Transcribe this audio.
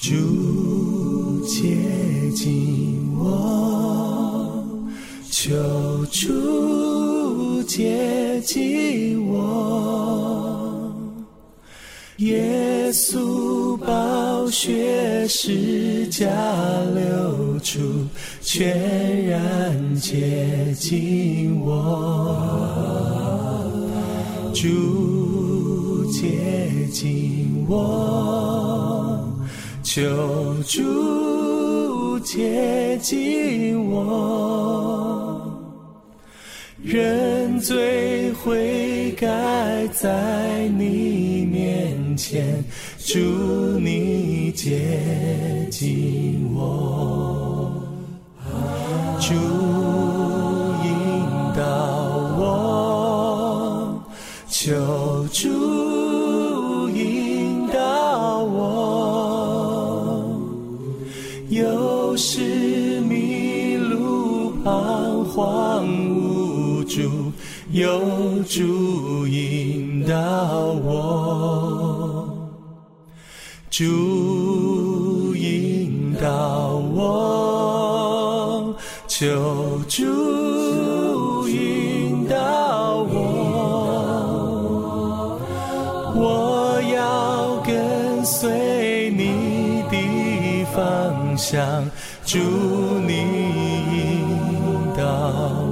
主接近我，求主接近我，耶稣宝血是加流出，全然接近我，主接近我。求主接近我，认罪悔改在你面前，祝你接近我，主引导我，求主有时迷路彷徨无助，有主引导我，主引导我，求主想，祝你引导